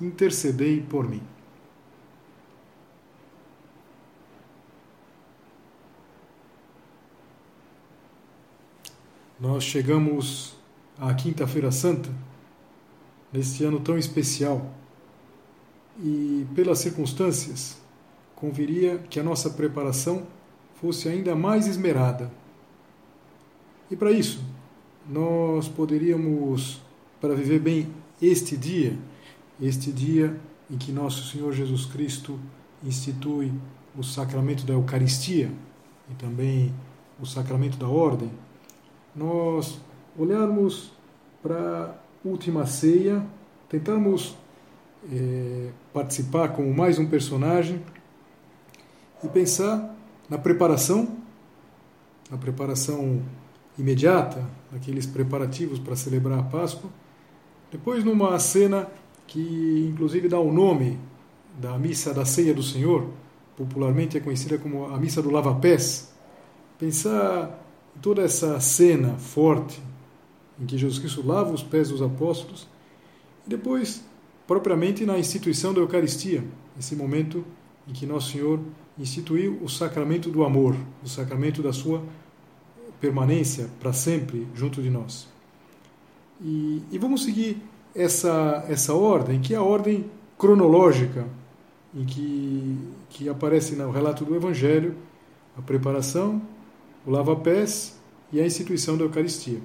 intercedei por mim. Nós chegamos à Quinta-feira Santa, neste ano tão especial, e pelas circunstâncias, conviria que a nossa preparação fosse ainda mais esmerada. E para isso, nós poderíamos, para viver bem este dia, este dia em que nosso Senhor Jesus Cristo institui o sacramento da Eucaristia e também o sacramento da ordem, nós olharmos para a última ceia, tentarmos é, participar como mais um personagem e pensar na preparação, na preparação imediata, naqueles preparativos para celebrar a Páscoa. Depois, numa cena que inclusive dá o nome da missa da ceia do Senhor, popularmente é conhecida como a missa do lava-pés. Pensar em toda essa cena forte em que Jesus Cristo lava os pés dos apóstolos e depois propriamente na instituição da Eucaristia, esse momento em que Nosso Senhor instituiu o sacramento do amor, o sacramento da sua permanência para sempre junto de nós. E, e vamos seguir essa, essa ordem, que é a ordem cronológica em que, que aparece no relato do Evangelho, a preparação, o lava-pés e a instituição da Eucaristia.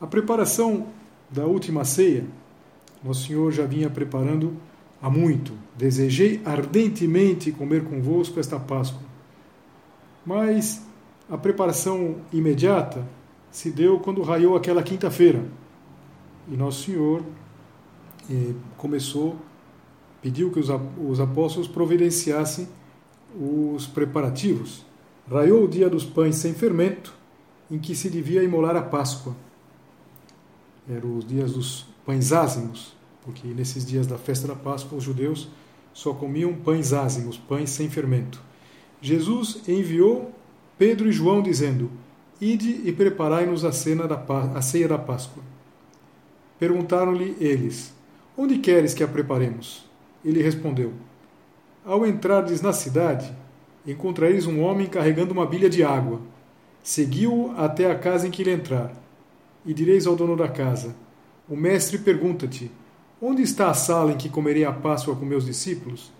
A preparação da última ceia, Nosso Senhor já vinha preparando há muito. Desejei ardentemente comer convosco esta Páscoa. Mas a preparação imediata se deu quando raiou aquela quinta-feira. E Nosso Senhor eh, começou, pediu que os, os apóstolos providenciassem os preparativos. Raiou o dia dos pães sem fermento, em que se devia imolar a Páscoa. Eram os dias dos pães ázimos, porque nesses dias da festa da Páscoa os judeus só comiam pães ázimos, pães sem fermento. Jesus enviou Pedro e João dizendo: Ide e preparai-nos a, a ceia da Páscoa. Perguntaram-lhe eles: Onde queres que a preparemos? Ele respondeu: Ao entrardes na cidade, encontrareis um homem carregando uma bilha de água. Seguiu-o até a casa em que ele entrar. E direis ao dono da casa: O mestre pergunta-te: Onde está a sala em que comerei a Páscoa com meus discípulos?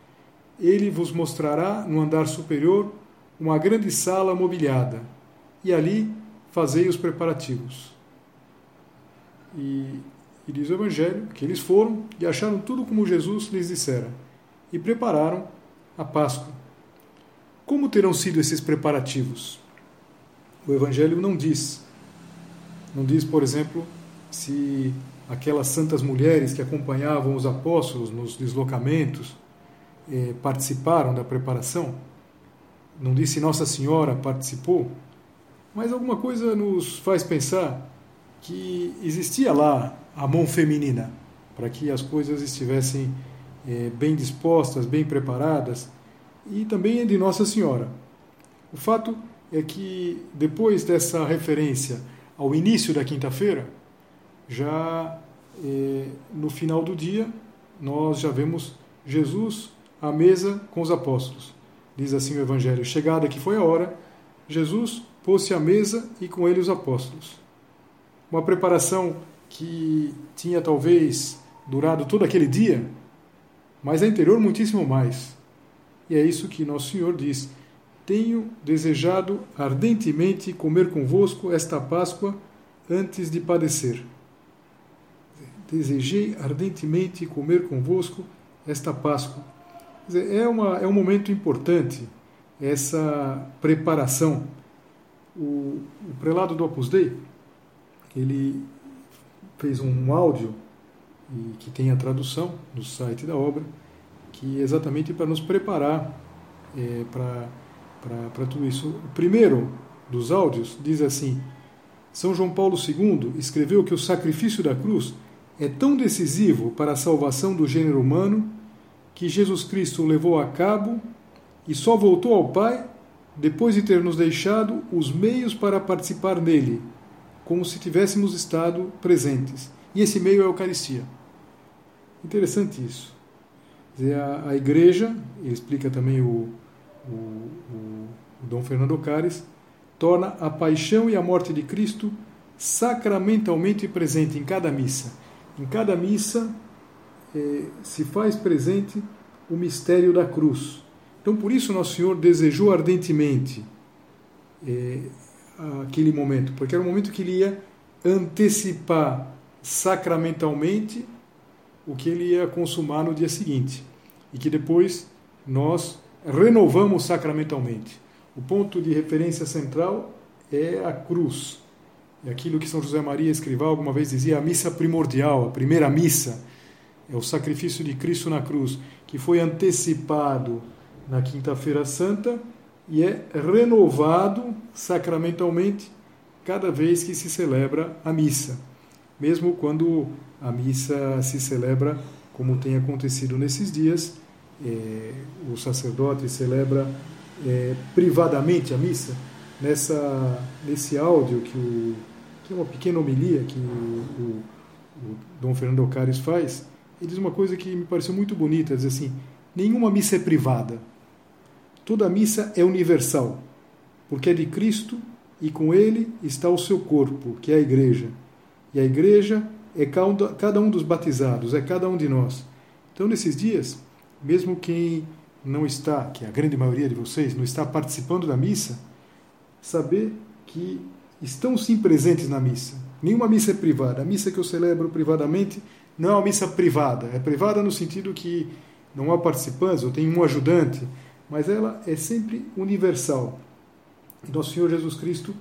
Ele vos mostrará no andar superior uma grande sala mobiliada, e ali fazei os preparativos. E, e diz o Evangelho que eles foram e acharam tudo como Jesus lhes dissera, e prepararam a Páscoa. Como terão sido esses preparativos? O Evangelho não diz. Não diz, por exemplo, se aquelas santas mulheres que acompanhavam os apóstolos nos deslocamentos eh, participaram da preparação não disse Nossa Senhora participou, mas alguma coisa nos faz pensar que existia lá a mão feminina para que as coisas estivessem é, bem dispostas, bem preparadas, e também de Nossa Senhora. O fato é que depois dessa referência ao início da quinta-feira, já é, no final do dia, nós já vemos Jesus à mesa com os apóstolos. Diz assim o Evangelho: Chegada que foi a hora, Jesus pôs-se à mesa e com ele os apóstolos. Uma preparação que tinha talvez durado todo aquele dia, mas a interior muitíssimo mais. E é isso que Nosso Senhor diz: Tenho desejado ardentemente comer convosco esta Páscoa antes de padecer. Desejei ardentemente comer convosco esta Páscoa dizer, é, uma, é um momento importante essa preparação. O, o prelado do Opus Dei, ele fez um áudio e que tem a tradução no site da obra, que é exatamente para nos preparar é, para tudo isso. O primeiro dos áudios diz assim: São João Paulo II escreveu que o sacrifício da cruz é tão decisivo para a salvação do gênero humano que Jesus Cristo levou a cabo e só voltou ao Pai depois de ter nos deixado os meios para participar nele, como se tivéssemos estado presentes. E esse meio é a Eucaristia. Interessante isso. A, a igreja, ele explica também o, o, o, o Dom Fernando Cares, torna a paixão e a morte de Cristo sacramentalmente presente em cada missa. Em cada missa eh, se faz presente o mistério da cruz. Então, por isso, Nosso Senhor desejou ardentemente eh, aquele momento, porque era o momento que ele ia antecipar sacramentalmente o que ele ia consumar no dia seguinte e que depois nós renovamos sacramentalmente. O ponto de referência central é a cruz. É aquilo que São José Maria Escrivá alguma vez dizia, a missa primordial, a primeira missa, é o sacrifício de Cristo na cruz, que foi antecipado na Quinta-feira Santa e é renovado sacramentalmente cada vez que se celebra a missa, mesmo quando a missa se celebra como tem acontecido nesses dias, é, o sacerdote celebra é, privadamente a missa. Nessa, nesse áudio, que, o, que é uma pequena homilia que o, o, o Dom Fernando Ocares faz, ele diz uma coisa que me pareceu muito bonita, diz assim, nenhuma missa é privada, toda missa é universal, porque é de Cristo e com ele está o seu corpo, que é a igreja. E a igreja é cada um dos batizados, é cada um de nós. Então, nesses dias, mesmo quem não está, que a grande maioria de vocês, não está participando da missa, saber que estão sim presentes na missa. Nenhuma missa é privada. A missa que eu celebro privadamente não é uma missa privada. É privada no sentido que não há participantes, ou tem um ajudante, mas ela é sempre universal. Nosso Senhor Jesus Cristo,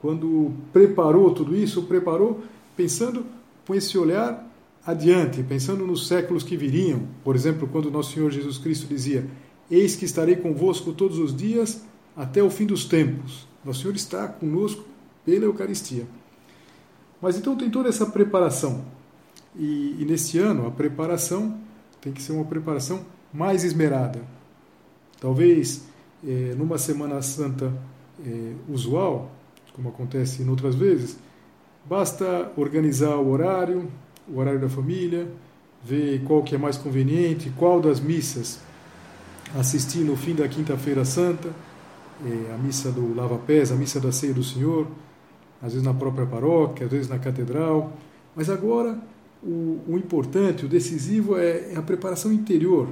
quando preparou tudo isso, preparou pensando com esse olhar adiante, pensando nos séculos que viriam. Por exemplo, quando nosso Senhor Jesus Cristo dizia: Eis que estarei convosco todos os dias até o fim dos tempos. Nosso Senhor está conosco pela Eucaristia. Mas então tem toda essa preparação. E, e neste ano, a preparação tem que ser uma preparação mais esmerada. Talvez eh, numa Semana Santa eh, usual, como acontece em outras vezes, Basta organizar o horário, o horário da família, ver qual que é mais conveniente, qual das missas assistir no fim da quinta-feira santa, é, a missa do lava-pés, a missa da ceia do Senhor, às vezes na própria paróquia, às vezes na catedral. Mas agora o, o importante, o decisivo é, é a preparação interior.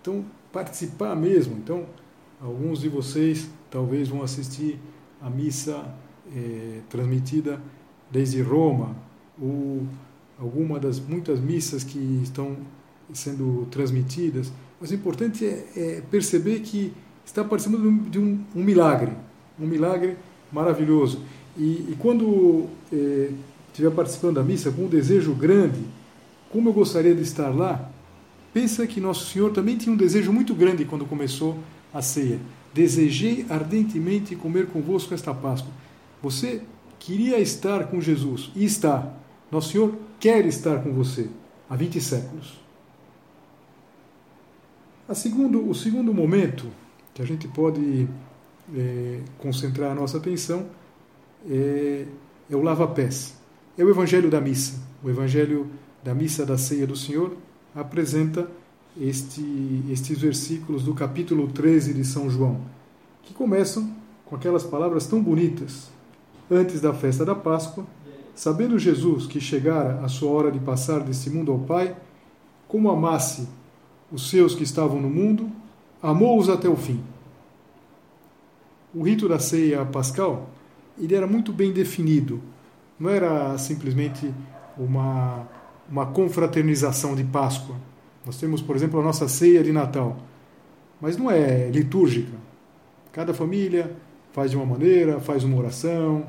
Então, participar mesmo. Então, alguns de vocês talvez vão assistir a missa é, transmitida desde Roma, ou alguma das muitas missas que estão sendo transmitidas. Mas o importante é, é perceber que está participando de um, um, milagre, um milagre maravilhoso. E, e quando é, estiver participando da missa com um desejo grande, como eu gostaria de estar lá, pensa que Nosso Senhor também tinha um desejo muito grande quando começou a ceia. Desejei ardentemente comer convosco esta Páscoa. Você queria estar com Jesus e está. Nosso Senhor quer estar com você há 20 séculos. Segundo, o segundo momento que a gente pode é, concentrar a nossa atenção é, é o lava-pés. É o Evangelho da Missa. O Evangelho da Missa da Ceia do Senhor apresenta este, estes versículos do capítulo 13 de São João, que começam com aquelas palavras tão bonitas antes da festa da Páscoa, sabendo Jesus que chegara a sua hora de passar deste mundo ao Pai, como amasse os seus que estavam no mundo, amou-os até o fim. O rito da ceia pascal, ele era muito bem definido. Não era simplesmente uma, uma confraternização de Páscoa. Nós temos, por exemplo, a nossa ceia de Natal, mas não é litúrgica. Cada família faz de uma maneira, faz uma oração,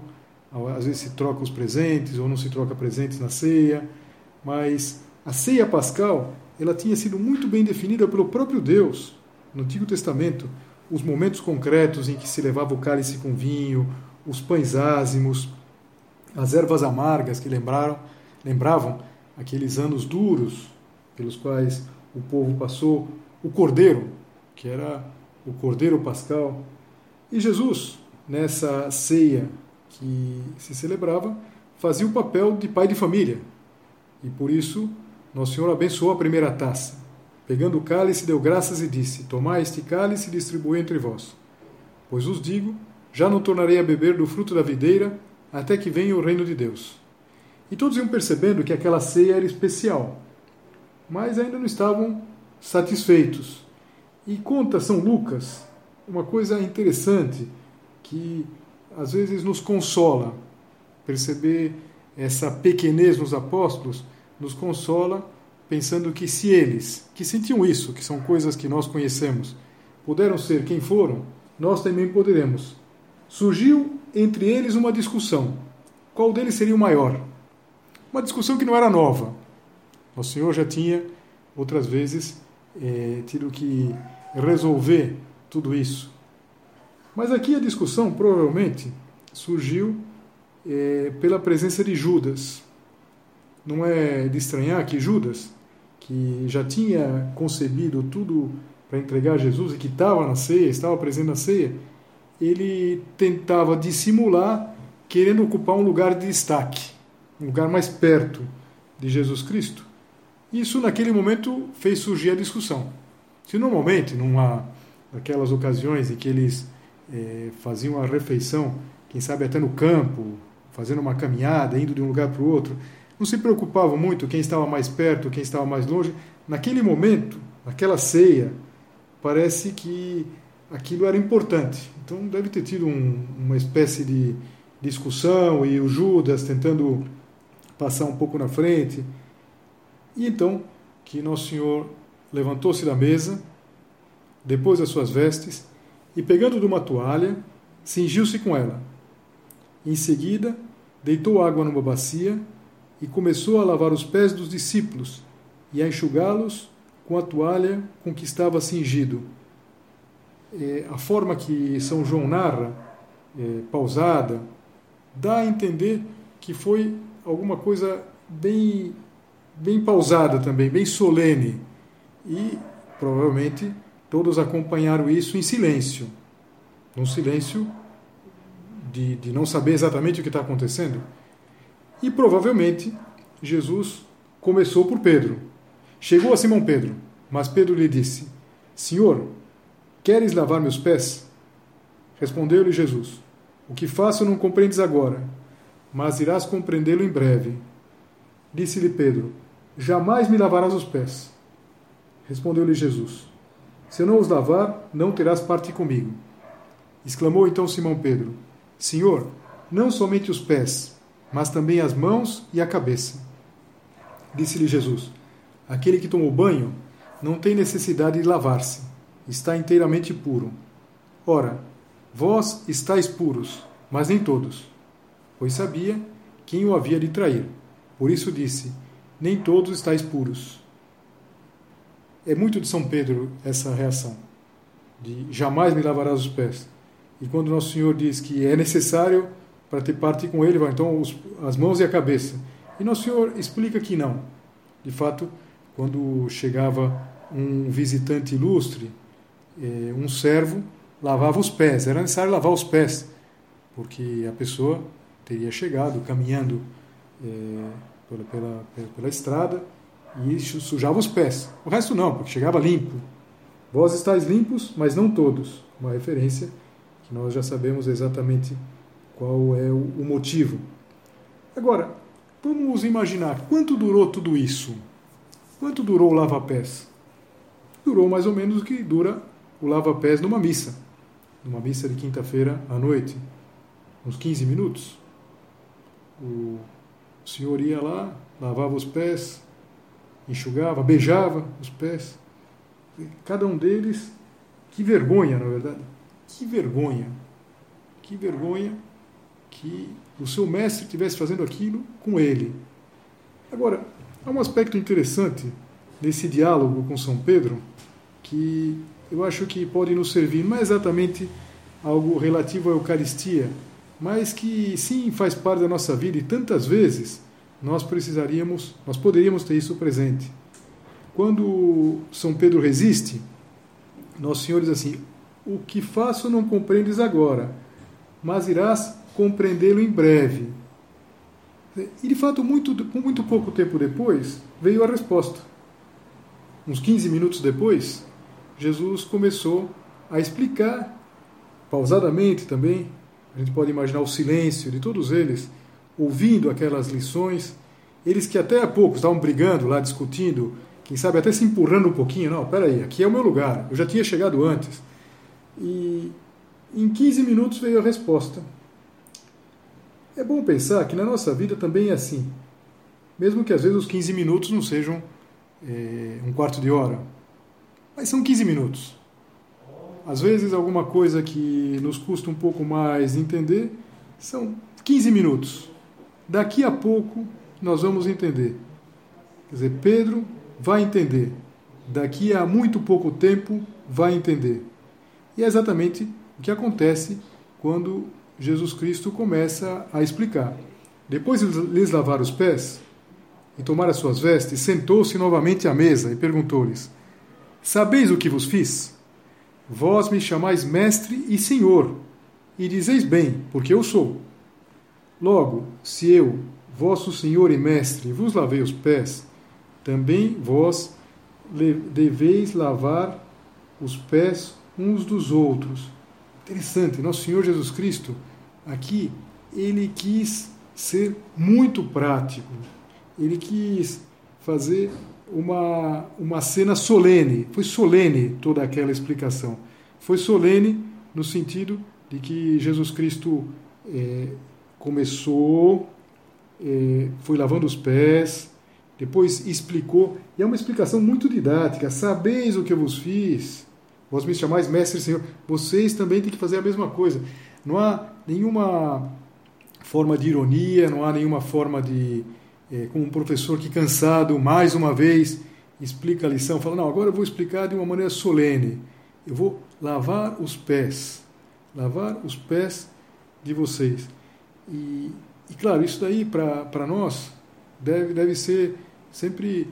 às vezes se troca os presentes ou não se troca presentes na ceia, mas a ceia pascal ela tinha sido muito bem definida pelo próprio Deus no Antigo Testamento, os momentos concretos em que se levava o cálice com vinho, os pães ázimos, as ervas amargas que lembraram, lembravam aqueles anos duros pelos quais o povo passou, o cordeiro, que era o cordeiro pascal, e Jesus, nessa ceia que se celebrava, fazia o papel de pai de família. E por isso, Nosso Senhor abençoou a primeira taça. Pegando o cálice, deu graças e disse: Tomai este cálice e distribui entre vós. Pois os digo: já não tornarei a beber do fruto da videira até que venha o reino de Deus. E todos iam percebendo que aquela ceia era especial, mas ainda não estavam satisfeitos. E conta São Lucas uma coisa interessante que às vezes nos consola. Perceber essa pequenez nos apóstolos nos consola pensando que se eles, que sentiam isso, que são coisas que nós conhecemos, puderam ser quem foram, nós também poderemos. Surgiu entre eles uma discussão. Qual deles seria o maior? Uma discussão que não era nova. O Senhor já tinha, outras vezes, é, tido que resolver tudo isso. Mas aqui a discussão provavelmente surgiu é, pela presença de Judas. Não é de estranhar que Judas, que já tinha concebido tudo para entregar Jesus e que estava na ceia, estava presente na ceia, ele tentava dissimular, querendo ocupar um lugar de destaque, um lugar mais perto de Jesus Cristo. Isso, naquele momento, fez surgir a discussão. Se normalmente, numa daquelas ocasiões em que eles é, faziam a refeição, quem sabe até no campo, fazendo uma caminhada, indo de um lugar para o outro, não se preocupavam muito quem estava mais perto, quem estava mais longe. Naquele momento, naquela ceia, parece que aquilo era importante. Então deve ter tido um, uma espécie de discussão e o Judas tentando passar um pouco na frente. E então que Nosso Senhor levantou-se da mesa, depois das suas vestes, e pegando de uma toalha, cingiu-se com ela. Em seguida, deitou água numa bacia e começou a lavar os pés dos discípulos e a enxugá-los com a toalha com que estava cingido. É, a forma que São João narra, é, pausada, dá a entender que foi alguma coisa bem, bem pausada também, bem solene. E provavelmente todos acompanharam isso em silêncio, num silêncio de, de não saber exatamente o que está acontecendo. E provavelmente Jesus começou por Pedro. Chegou a Simão Pedro, mas Pedro lhe disse: Senhor, queres lavar meus pés? Respondeu-lhe Jesus: O que faço não compreendes agora, mas irás compreendê-lo em breve. Disse-lhe Pedro: Jamais me lavarás os pés. Respondeu-lhe Jesus: se eu não os lavar, não terás parte comigo. Exclamou então Simão Pedro: Senhor, não somente os pés, mas também as mãos e a cabeça. Disse-lhe Jesus: Aquele que tomou banho não tem necessidade de lavar-se, está inteiramente puro. Ora, vós estáis puros, mas nem todos. Pois sabia quem o havia de trair. Por isso disse: Nem todos estáis puros. É muito de São Pedro essa reação, de jamais me lavarás os pés. E quando Nosso Senhor diz que é necessário para ter parte com Ele, vai então os, as mãos e a cabeça. E Nosso Senhor explica que não. De fato, quando chegava um visitante ilustre, eh, um servo lavava os pés, era necessário lavar os pés, porque a pessoa teria chegado caminhando eh, pela, pela, pela estrada e sujava os pés. O resto não, porque chegava limpo. Vós estáis limpos, mas não todos. Uma referência que nós já sabemos exatamente qual é o motivo. Agora, vamos imaginar quanto durou tudo isso. Quanto durou o lava-pés? Durou mais ou menos o que dura o lava-pés numa missa. Numa missa de quinta-feira à noite. Uns 15 minutos. O senhor ia lá, lavava os pés, enxugava, beijava os pés. Cada um deles, que vergonha, na verdade. Que vergonha. Que vergonha que o seu mestre estivesse fazendo aquilo com ele. Agora, há um aspecto interessante nesse diálogo com São Pedro que eu acho que pode nos servir, não é exatamente algo relativo à Eucaristia, mas que sim faz parte da nossa vida e tantas vezes nós precisaríamos, nós poderíamos ter isso presente. Quando São Pedro resiste, Nosso Senhor diz assim: O que faço não compreendes agora, mas irás compreendê-lo em breve. E de fato, muito, muito pouco tempo depois, veio a resposta. Uns 15 minutos depois, Jesus começou a explicar, pausadamente também, a gente pode imaginar o silêncio de todos eles, ouvindo aquelas lições, eles que até há pouco estavam brigando lá, discutindo, quem sabe até se empurrando um pouquinho, não, peraí, aqui é o meu lugar, eu já tinha chegado antes. E em 15 minutos veio a resposta. É bom pensar que na nossa vida também é assim. Mesmo que às vezes os 15 minutos não sejam é, um quarto de hora, mas são 15 minutos. Às vezes alguma coisa que nos custa um pouco mais entender são 15 minutos. Daqui a pouco nós vamos entender. Quer dizer, Pedro vai entender. Daqui a muito pouco tempo vai entender. E é exatamente o que acontece quando Jesus Cristo começa a explicar. Depois de lhes lavar os pés e tomar as suas vestes, sentou-se novamente à mesa e perguntou-lhes: Sabeis o que vos fiz? Vós me chamais mestre e senhor, e dizeis bem, porque eu sou. Logo, se eu, vosso senhor e mestre, vos lavei os pés, também vós deveis lavar os pés uns dos outros. Interessante, nosso Senhor Jesus Cristo, aqui, ele quis ser muito prático. Ele quis fazer uma, uma cena solene. Foi solene toda aquela explicação. Foi solene no sentido de que Jesus Cristo é, começou, é, foi lavando os pés, depois explicou, e é uma explicação muito didática. Sabeis o que eu vos fiz, vós me chamais mestre e senhor, vocês também têm que fazer a mesma coisa. Não há nenhuma forma de ironia, não há nenhuma forma de é, como um professor que, cansado, mais uma vez, explica a lição, fala: Não, agora eu vou explicar de uma maneira solene. Eu vou lavar os pés, lavar os pés de vocês. E, e claro, isso daí para nós deve, deve ser sempre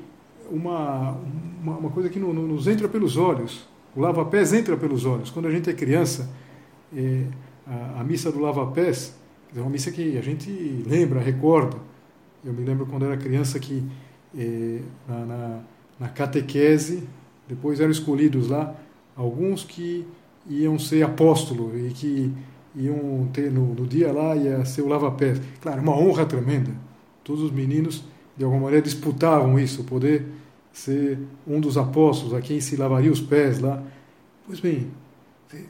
uma, uma, uma coisa que no, no, nos entra pelos olhos. O lava-pés entra pelos olhos. Quando a gente é criança, é, a, a, missa do lava-pés é uma missa que a gente lembra, recorda. Eu me lembro quando era criança que eh, na, na, na, catequese, depois eram escolhidos lá alguns que iam ser apóstolo e que iam ter no, no dia lá ia ser o lava-pés. Claro, uma honra tremenda. Todos os meninos de alguma maneira disputavam isso, poder ser um dos apóstolos a quem se lavaria os pés lá. Pois bem,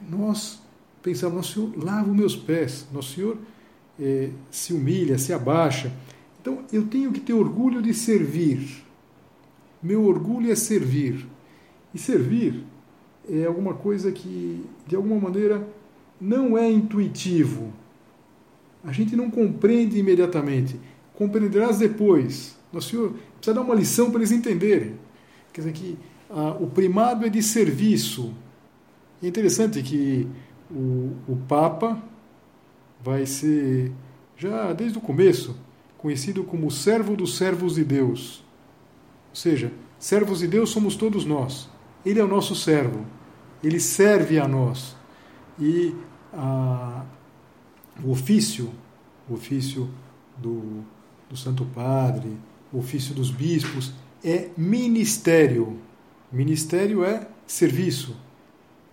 nós pensamos, Nosso Senhor lava os meus pés, Nosso Senhor eh, se humilha, se abaixa então eu tenho que ter orgulho de servir. Meu orgulho é servir. E servir é alguma coisa que, de alguma maneira, não é intuitivo. A gente não compreende imediatamente. Compreenderás depois. Nosso Senhor precisa dar uma lição para eles entenderem. Quer dizer que ah, o primado é de serviço. É interessante que o, o Papa vai ser, já desde o começo, conhecido como servo dos servos de Deus. Ou seja, servos de Deus somos todos nós. Ele é o nosso servo. Ele serve a nós. E a, o ofício, o ofício do, do Santo Padre, o ofício dos bispos, é ministério. Ministério é serviço.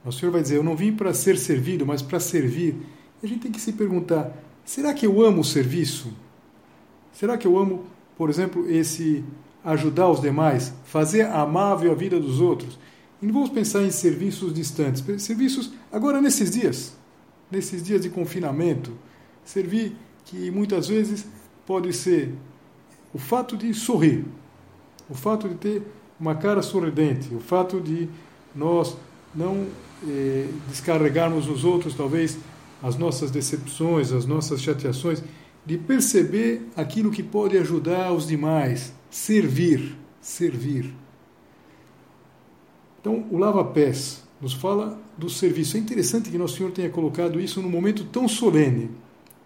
O Senhor vai dizer: Eu não vim para ser servido, mas para servir. E a gente tem que se perguntar: será que eu amo o serviço? Será que eu amo, por exemplo, esse ajudar os demais, fazer amável a vida dos outros? E não vamos pensar em serviços distantes, serviços agora nesses dias, nesses dias de confinamento, servir que muitas vezes pode ser o fato de sorrir, o fato de ter uma cara sorridente, o fato de nós não eh, descarregarmos nos outros talvez as nossas decepções, as nossas chateações, de perceber aquilo que pode ajudar os demais, servir, servir. Então, o lava-pés nos fala do serviço. É interessante que Nosso Senhor tenha colocado isso num momento tão solene,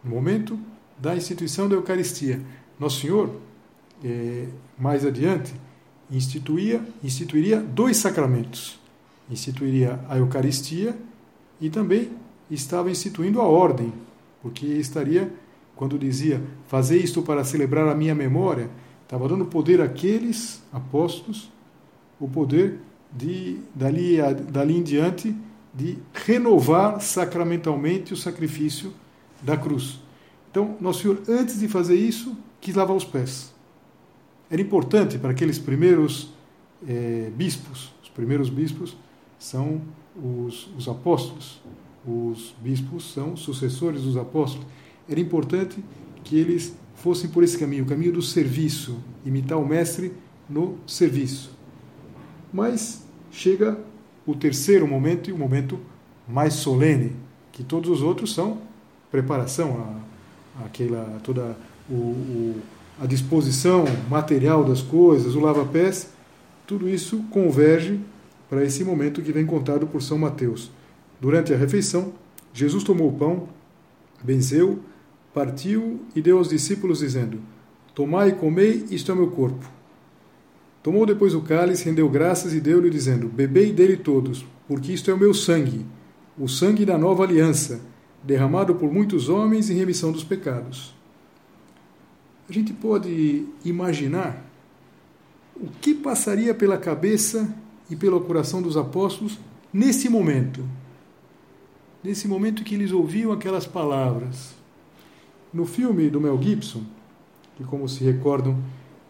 no momento da instituição da Eucaristia. Nosso Senhor, é, mais adiante, instituía, instituiria dois sacramentos. Instituiria a Eucaristia e também estava instituindo a ordem, porque estaria, quando dizia, fazer isto para celebrar a minha memória, estava dando poder àqueles apóstolos, o poder de, dali, dali em diante, de renovar sacramentalmente o sacrifício da cruz. Então, Nosso Senhor, antes de fazer isso, quis lavar os pés. Era importante para aqueles primeiros é, bispos, os primeiros bispos são os, os apóstolos, os bispos são sucessores dos apóstolos. Era importante que eles fossem por esse caminho, o caminho do serviço, imitar o mestre no serviço. Mas chega o terceiro momento e o momento mais solene, que todos os outros são preparação, a, aquela toda o, o, a disposição material das coisas, o lava-pés, tudo isso converge para esse momento que vem contado por São Mateus. Durante a refeição, Jesus tomou o pão, benzeu, partiu e deu aos discípulos, dizendo: Tomai e comei, isto é meu corpo. Tomou depois o cálice, rendeu graças e deu-lhe, dizendo: Bebei dele todos, porque isto é o meu sangue, o sangue da nova aliança, derramado por muitos homens em remissão dos pecados. A gente pode imaginar o que passaria pela cabeça e pelo coração dos apóstolos nesse momento. Nesse momento que eles ouviam aquelas palavras. No filme do Mel Gibson, que como se recordam,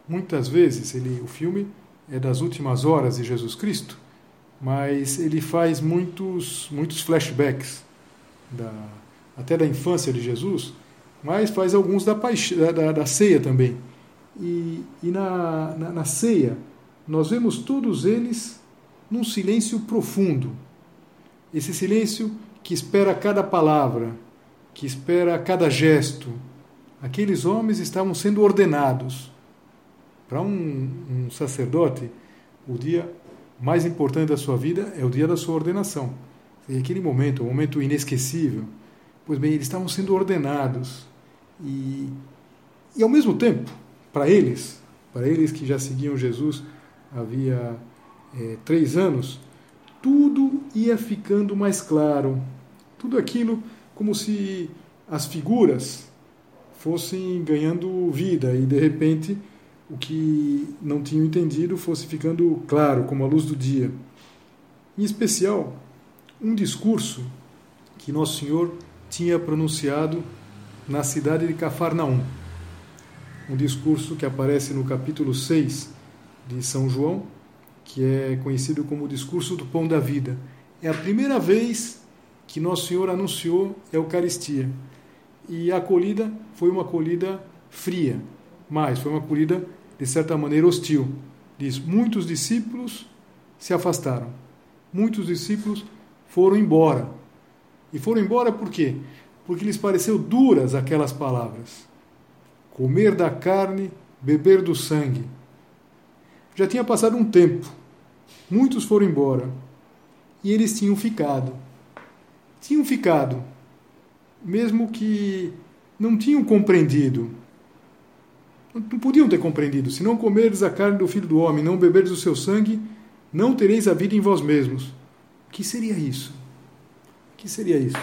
muitas vezes ele, o filme é das últimas horas de Jesus Cristo, mas ele faz muitos, muitos flashbacks, da, até da infância de Jesus, mas faz alguns da, da, da ceia também. E, e na, na, na ceia, nós vemos todos eles num silêncio profundo. Esse silêncio que espera cada palavra, que espera cada gesto. Aqueles homens estavam sendo ordenados. Para um, um sacerdote, o dia mais importante da sua vida é o dia da sua ordenação. E aquele momento, um momento inesquecível. Pois bem, eles estavam sendo ordenados. E, e ao mesmo tempo, para eles, para eles que já seguiam Jesus havia é, três anos, tudo ia ficando mais claro. Tudo aquilo como se as figuras fossem ganhando vida e de repente o que não tinham entendido fosse ficando claro, como a luz do dia. Em especial, um discurso que Nosso Senhor tinha pronunciado na cidade de Cafarnaum. Um discurso que aparece no capítulo 6 de São João, que é conhecido como o discurso do pão da vida. É a primeira vez que Nosso Senhor anunciou a Eucaristia. E a acolhida foi uma acolhida fria, mas foi uma acolhida de certa maneira hostil. Diz: muitos discípulos se afastaram, muitos discípulos foram embora. E foram embora por quê? Porque lhes pareceu duras aquelas palavras. Comer da carne, beber do sangue. Já tinha passado um tempo. Muitos foram embora. E eles tinham ficado. Tinham ficado. Mesmo que não tinham compreendido não podiam ter compreendido: se não comerdes a carne do filho do homem, não beberdes o seu sangue, não tereis a vida em vós mesmos. O que seria isso? O que seria isso?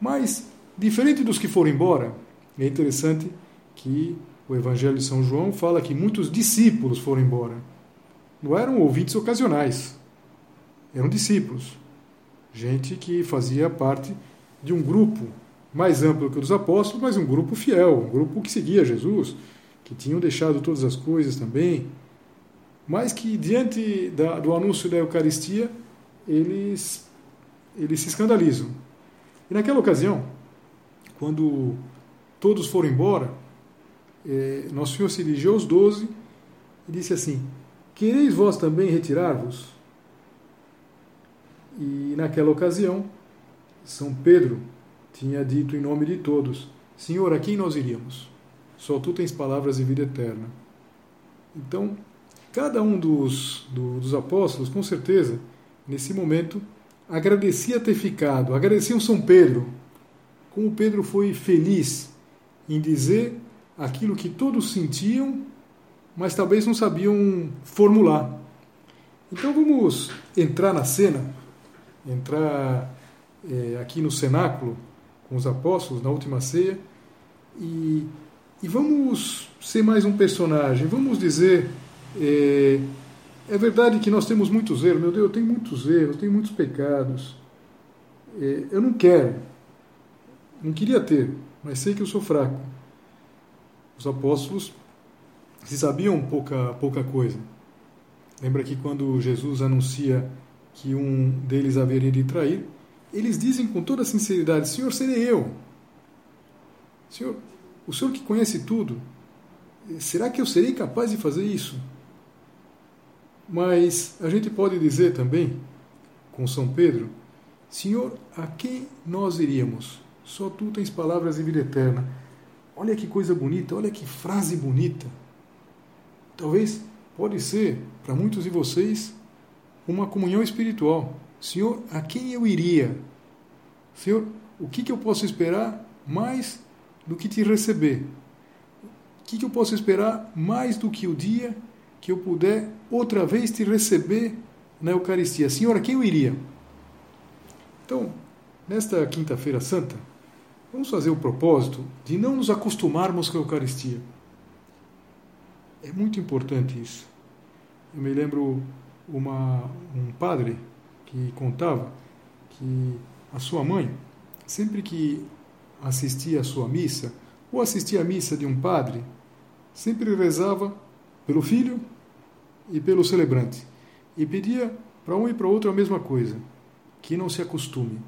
Mas, diferente dos que foram embora, é interessante que o Evangelho de São João fala que muitos discípulos foram embora. Não eram ouvintes ocasionais, eram discípulos. Gente que fazia parte de um grupo mais amplo que o dos apóstolos, mas um grupo fiel, um grupo que seguia Jesus, que tinham deixado todas as coisas também, mas que diante da, do anúncio da Eucaristia eles, eles se escandalizam. E naquela ocasião, quando todos foram embora, é, Nosso Senhor se dirigiu aos doze e disse assim: Quereis vós também retirar-vos? E naquela ocasião, São Pedro tinha dito em nome de todos: Senhor, a quem nós iríamos? Só tu tens palavras de vida eterna. Então, cada um dos, do, dos apóstolos, com certeza, nesse momento, agradecia ter ficado, agradecia o São Pedro, como Pedro foi feliz em dizer aquilo que todos sentiam, mas talvez não sabiam formular. Então vamos entrar na cena, entrar é, aqui no cenáculo com os apóstolos na última ceia e, e vamos ser mais um personagem. Vamos dizer é, é verdade que nós temos muitos erros, meu Deus, eu tenho muitos erros, tenho muitos pecados. É, eu não quero, não queria ter, mas sei que eu sou fraco. Os apóstolos se sabiam pouca, pouca coisa. Lembra que quando Jesus anuncia que um deles haveria de trair, eles dizem com toda sinceridade: Senhor, serei eu. Senhor, o Senhor que conhece tudo, será que eu serei capaz de fazer isso? Mas a gente pode dizer também, com São Pedro, Senhor, a quem nós iríamos? Só tu tens palavras de vida eterna. Olha que coisa bonita, olha que frase bonita. Talvez pode ser, para muitos de vocês, uma comunhão espiritual. Senhor, a quem eu iria? Senhor, o que, que eu posso esperar mais do que te receber? O que, que eu posso esperar mais do que o dia que eu puder outra vez te receber na Eucaristia. Senhora, quem eu iria? Então, nesta Quinta-feira Santa, vamos fazer o propósito de não nos acostumarmos com a Eucaristia. É muito importante isso. Eu me lembro uma, um padre que contava que a sua mãe, sempre que assistia à sua missa, ou assistia à missa de um padre, sempre rezava pelo filho e pelo celebrante, e pedia para um e para outro a mesma coisa, que não se acostume.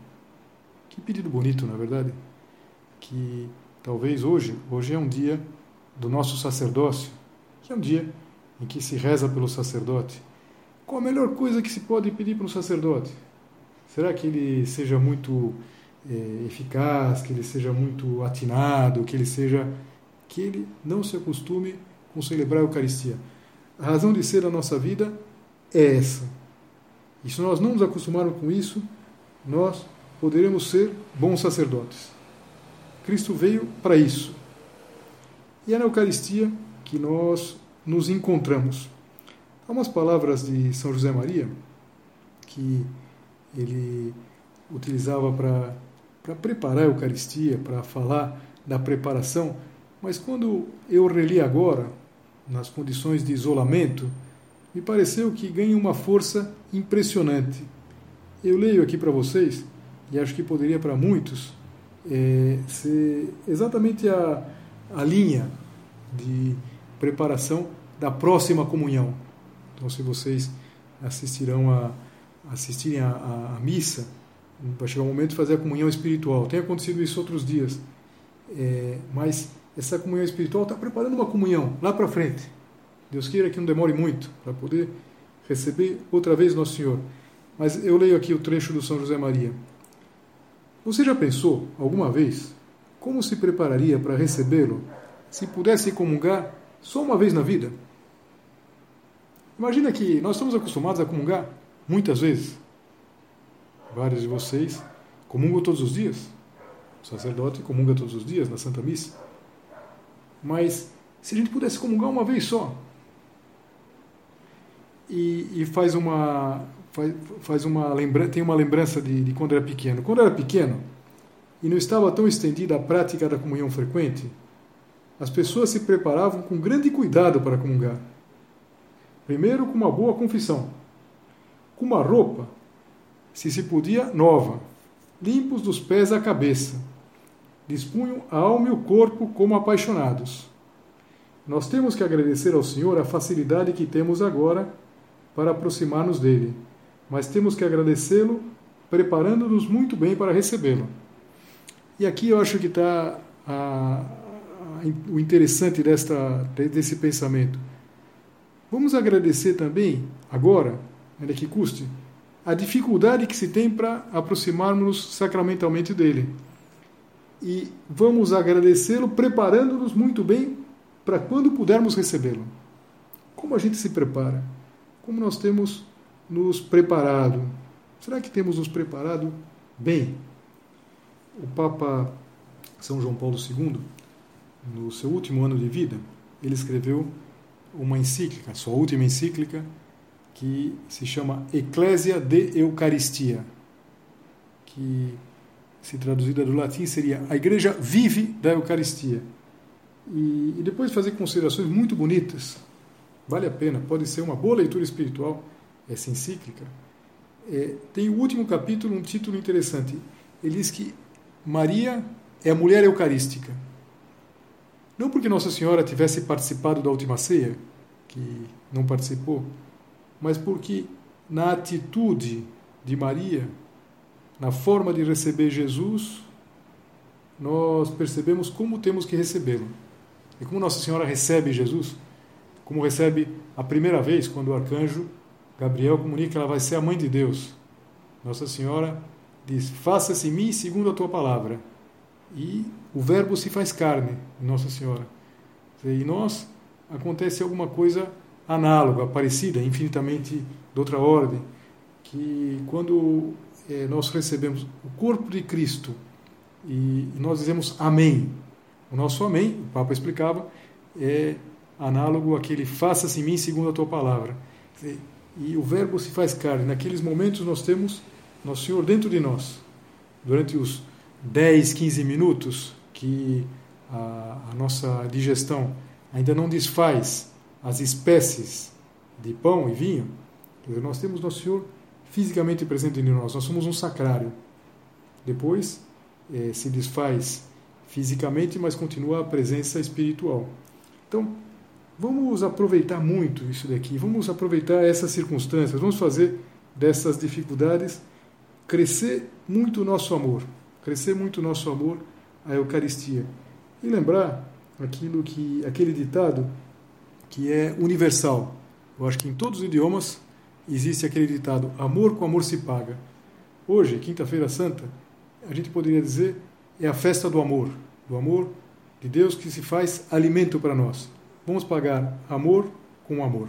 Que pedido bonito, na é verdade? Que talvez hoje, hoje é um dia do nosso sacerdócio, que é um dia em que se reza pelo sacerdote. Qual a melhor coisa que se pode pedir para um sacerdote? Será que ele seja muito é, eficaz, que ele seja muito atinado, que ele seja que ele não se acostume com celebrar a Eucaristia? A razão de ser da nossa vida é essa. E se nós não nos acostumarmos com isso, nós poderemos ser bons sacerdotes. Cristo veio para isso. E é na Eucaristia que nós nos encontramos. Há umas palavras de São José Maria que ele utilizava para, para preparar a Eucaristia, para falar da preparação, mas quando eu reli agora, nas condições de isolamento, me pareceu que ganha uma força impressionante. Eu leio aqui para vocês, e acho que poderia para muitos, é, ser exatamente a, a linha de preparação da próxima comunhão. Então, se vocês assistirão a assistirem a missa, vai chegar o momento de fazer a comunhão espiritual. Tem acontecido isso outros dias, é, mas essa comunhão espiritual está preparando uma comunhão lá para frente. Deus queira que não demore muito para poder receber outra vez Nosso Senhor. Mas eu leio aqui o trecho do São José Maria. Você já pensou, alguma vez, como se prepararia para recebê-lo se pudesse comungar só uma vez na vida? Imagina que nós estamos acostumados a comungar muitas vezes. Vários de vocês comungam todos os dias. O sacerdote comunga todos os dias na Santa Missa. Mas se a gente pudesse comungar uma vez só e, e faz uma faz, faz uma tem uma lembrança de, de quando era pequeno. Quando era pequeno e não estava tão estendida a prática da comunhão frequente, as pessoas se preparavam com grande cuidado para comungar. Primeiro com uma boa confissão, com uma roupa, se se podia, nova, limpos dos pés à cabeça dispunham a alma e o corpo como apaixonados. Nós temos que agradecer ao Senhor a facilidade que temos agora para aproximar-nos dele, mas temos que agradecê-lo preparando-nos muito bem para recebê-lo. E aqui eu acho que está o interessante desta, desse pensamento. Vamos agradecer também, agora, ainda que custe, a dificuldade que se tem para aproximarmos sacramentalmente dele e vamos agradecê-lo preparando-nos muito bem para quando pudermos recebê-lo. como a gente se prepara? Como nós temos nos preparado? Será que temos nos preparado bem? O Papa São João Paulo II, no seu último ano de vida, ele escreveu uma encíclica, sua última encíclica, que se chama Ecclesia de Eucaristia, que se traduzida do latim seria a igreja vive da Eucaristia. E, e depois de fazer considerações muito bonitas, vale a pena, pode ser uma boa leitura espiritual essa encíclica. É, tem o último capítulo, um título interessante. Ele diz que Maria é a mulher eucarística. Não porque Nossa Senhora tivesse participado da última ceia, que não participou, mas porque na atitude de Maria, na forma de receber Jesus, nós percebemos como temos que recebê-lo. E como Nossa Senhora recebe Jesus, como recebe a primeira vez quando o arcanjo Gabriel comunica que ela vai ser a mãe de Deus. Nossa Senhora diz: Faça-se em mim segundo a tua palavra e o Verbo se faz carne, Nossa Senhora. E nós acontece alguma coisa análoga, parecida, infinitamente de outra ordem, que quando é, nós recebemos o corpo de Cristo e nós dizemos Amém, o nosso Amém, o Papa explicava, é análogo àquele faça-se em mim segundo a tua palavra. E o Verbo se faz carne. Naqueles momentos nós temos Nosso Senhor dentro de nós. Durante os 10, 15 minutos que a, a nossa digestão ainda não desfaz as espécies de pão e vinho, nós temos Nosso Senhor fisicamente presente em nós, nós somos um sacrário. Depois eh, se desfaz fisicamente, mas continua a presença espiritual. Então, vamos aproveitar muito isso daqui, vamos aproveitar essas circunstâncias, vamos fazer dessas dificuldades crescer muito o nosso amor crescer muito o nosso amor à Eucaristia. E lembrar aquilo que aquele ditado que é universal. Eu acho que em todos os idiomas existe aquele ditado: amor com amor se paga. Hoje, quinta-feira santa, a gente poderia dizer é a festa do amor, do amor de Deus que se faz alimento para nós. Vamos pagar amor com amor.